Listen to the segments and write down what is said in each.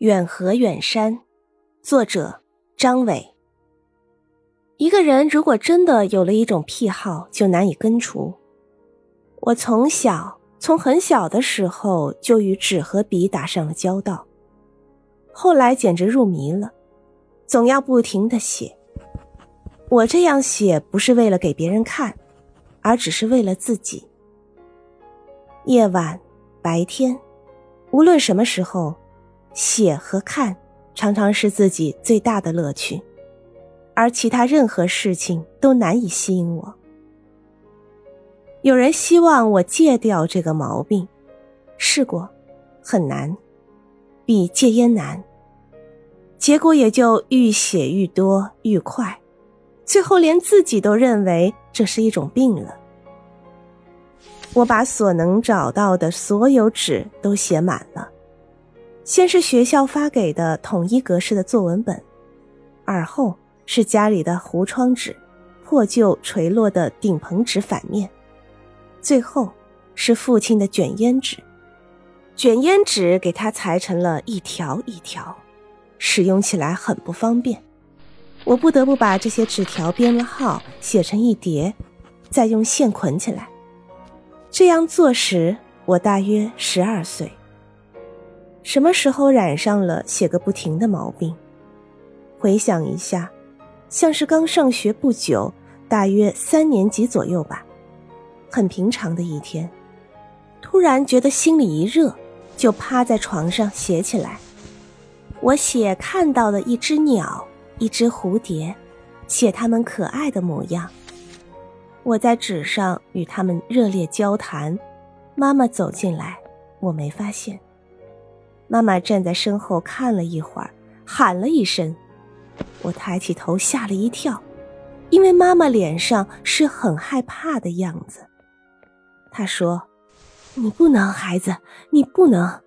远河远山，作者张伟。一个人如果真的有了一种癖好，就难以根除。我从小从很小的时候就与纸和笔打上了交道，后来简直入迷了，总要不停的写。我这样写不是为了给别人看，而只是为了自己。夜晚，白天。无论什么时候，写和看常常是自己最大的乐趣，而其他任何事情都难以吸引我。有人希望我戒掉这个毛病，试过，很难，比戒烟难。结果也就愈写愈多愈快，最后连自己都认为这是一种病了。我把所能找到的所有纸都写满了，先是学校发给的统一格式的作文本，而后是家里的糊窗纸、破旧垂落的顶棚纸反面，最后是父亲的卷烟纸。卷烟纸给他裁成了一条一条，使用起来很不方便，我不得不把这些纸条编了号，写成一叠，再用线捆起来。这样做时，我大约十二岁。什么时候染上了写个不停的毛病？回想一下，像是刚上学不久，大约三年级左右吧。很平常的一天，突然觉得心里一热，就趴在床上写起来。我写看到了一只鸟，一只蝴蝶，写它们可爱的模样。我在纸上与他们热烈交谈，妈妈走进来，我没发现。妈妈站在身后看了一会儿，喊了一声，我抬起头吓了一跳，因为妈妈脸上是很害怕的样子。她说：“你不能，孩子，你不能。”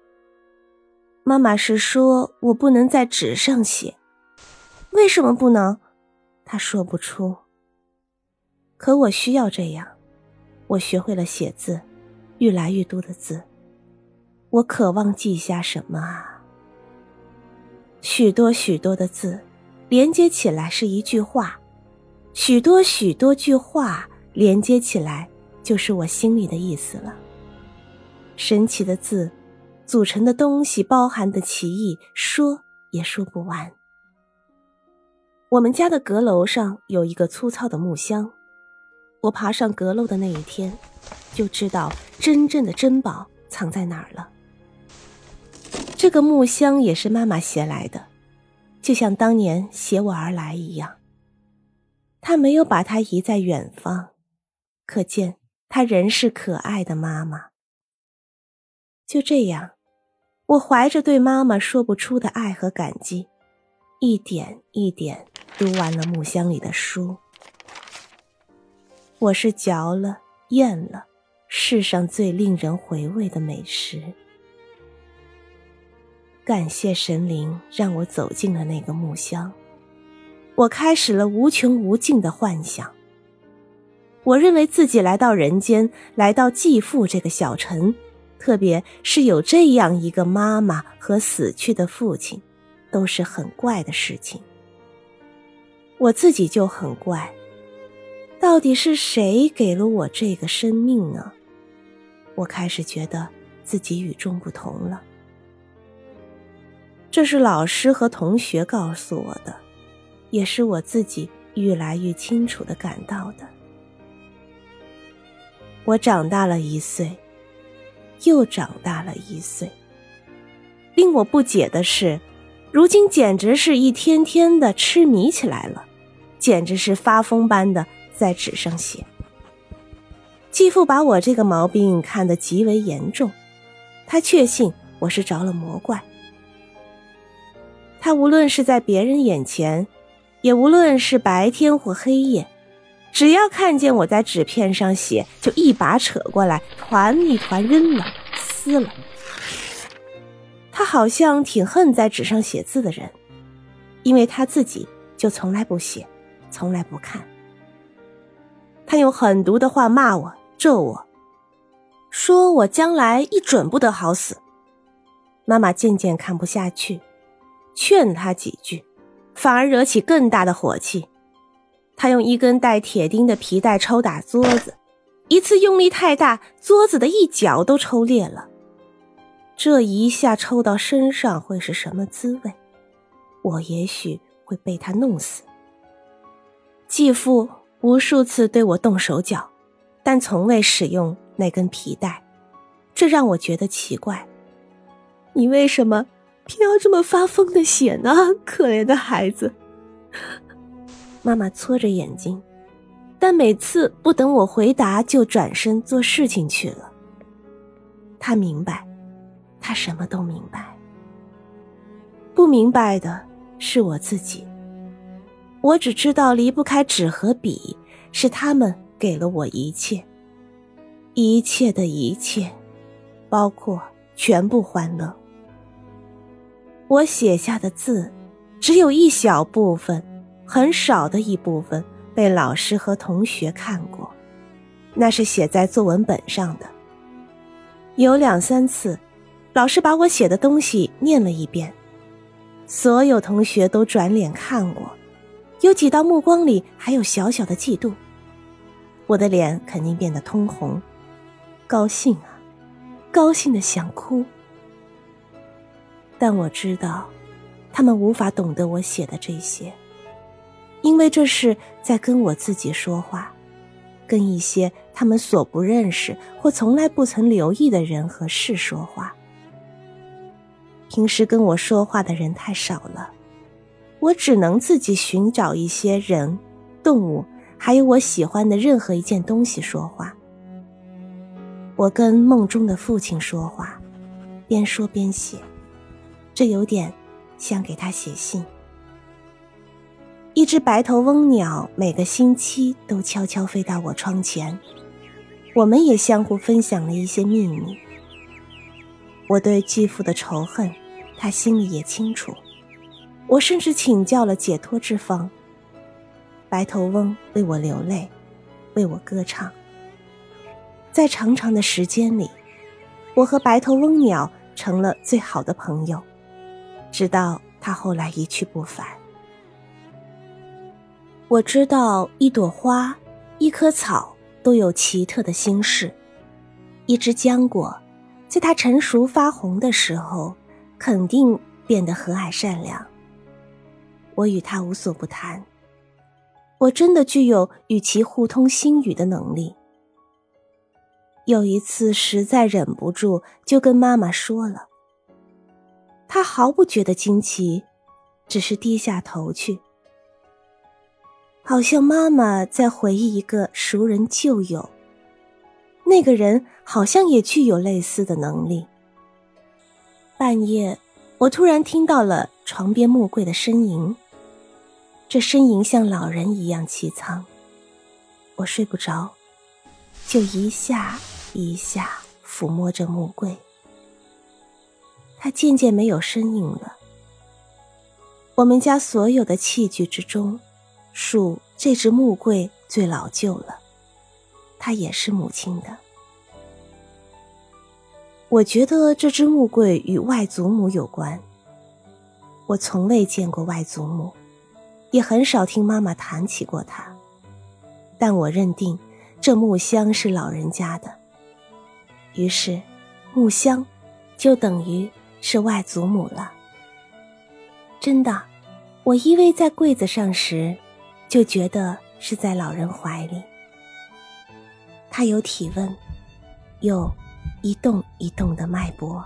妈妈是说我不能在纸上写，为什么不能？她说不出。可我需要这样，我学会了写字，愈来愈多的字。我渴望记下什么啊？许多许多的字，连接起来是一句话；许多许多句话连接起来，就是我心里的意思了。神奇的字，组成的东西包含的奇异，说也说不完。我们家的阁楼上有一个粗糙的木箱。我爬上阁楼的那一天，就知道真正的珍宝藏在哪儿了。这个木箱也是妈妈携来的，就像当年携我而来一样。他没有把它移在远方，可见他仍是可爱的妈妈。就这样，我怀着对妈妈说不出的爱和感激，一点一点读完了木箱里的书。我是嚼了咽了世上最令人回味的美食。感谢神灵让我走进了那个木箱，我开始了无穷无尽的幻想。我认为自己来到人间，来到继父这个小城，特别是有这样一个妈妈和死去的父亲，都是很怪的事情。我自己就很怪。到底是谁给了我这个生命呢？我开始觉得自己与众不同了。这是老师和同学告诉我的，也是我自己越来越清楚的感到的。我长大了一岁，又长大了一岁。令我不解的是，如今简直是一天天的痴迷起来了，简直是发疯般的。在纸上写。继父把我这个毛病看得极为严重，他确信我是着了魔怪。他无论是在别人眼前，也无论是白天或黑夜，只要看见我在纸片上写，就一把扯过来，团一团扔了，撕了。他好像挺恨在纸上写字的人，因为他自己就从来不写，从来不看。他用狠毒的话骂我、咒我，说我将来一准不得好死。妈妈渐渐看不下去，劝他几句，反而惹起更大的火气。他用一根带铁钉的皮带抽打桌子，一次用力太大，桌子的一角都抽裂了。这一下抽到身上会是什么滋味？我也许会被他弄死。继父无数次对我动手脚，但从未使用那根皮带，这让我觉得奇怪。你为什么偏要这么发疯的写呢？可怜的孩子。妈妈搓着眼睛，但每次不等我回答，就转身做事情去了。他明白，他什么都明白。不明白的是我自己。我只知道离不开纸和笔，是他们给了我一切，一切的一切，包括全部欢乐。我写下的字，只有一小部分，很少的一部分被老师和同学看过，那是写在作文本上的。有两三次，老师把我写的东西念了一遍，所有同学都转脸看我，有几道目光里还有小小的嫉妒。我的脸肯定变得通红，高兴啊，高兴的想哭。但我知道，他们无法懂得我写的这些，因为这是在跟我自己说话，跟一些他们所不认识或从来不曾留意的人和事说话。平时跟我说话的人太少了，我只能自己寻找一些人、动物，还有我喜欢的任何一件东西说话。我跟梦中的父亲说话，边说边写。这有点像给他写信。一只白头翁鸟每个星期都悄悄飞到我窗前，我们也相互分享了一些秘密。我对继父的仇恨，他心里也清楚。我甚至请教了解脱之方。白头翁为我流泪，为我歌唱。在长长的时间里，我和白头翁鸟成了最好的朋友。直到他后来一去不返。我知道一朵花、一棵草都有奇特的心事。一只浆果，在它成熟发红的时候，肯定变得和蔼善良。我与它无所不谈。我真的具有与其互通心语的能力。有一次实在忍不住，就跟妈妈说了。他毫不觉得惊奇，只是低下头去，好像妈妈在回忆一个熟人旧友。那个人好像也具有类似的能力。半夜，我突然听到了床边木柜的呻吟，这呻吟像老人一样凄苍。我睡不着，就一下一下抚摸着木柜。它渐渐没有身影了。我们家所有的器具之中，数这只木柜最老旧了，它也是母亲的。我觉得这只木柜与外祖母有关。我从未见过外祖母，也很少听妈妈谈起过她，但我认定这木箱是老人家的，于是木箱就等于。是外祖母了。真的，我依偎在柜子上时，就觉得是在老人怀里。他有体温，有一动一动的脉搏。